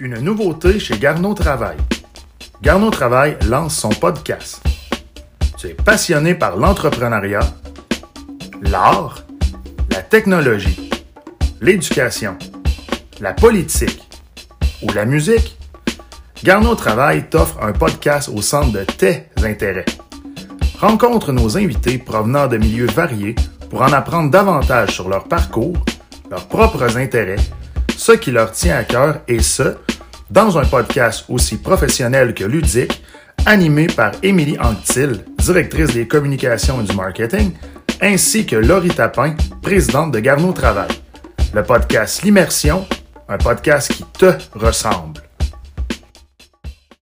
Une nouveauté chez Garneau Travail. Garneau Travail lance son podcast. Tu es passionné par l'entrepreneuriat, l'art, la technologie, l'éducation, la politique ou la musique? Garneau Travail t'offre un podcast au centre de tes intérêts. Rencontre nos invités provenant de milieux variés pour en apprendre davantage sur leur parcours, leurs propres intérêts, ce qui leur tient à cœur et ce, dans un podcast aussi professionnel que ludique, animé par Émilie Anctil, directrice des communications et du marketing, ainsi que Laurie Tapin, présidente de Garneau Travail. Le podcast L'Immersion, un podcast qui te ressemble.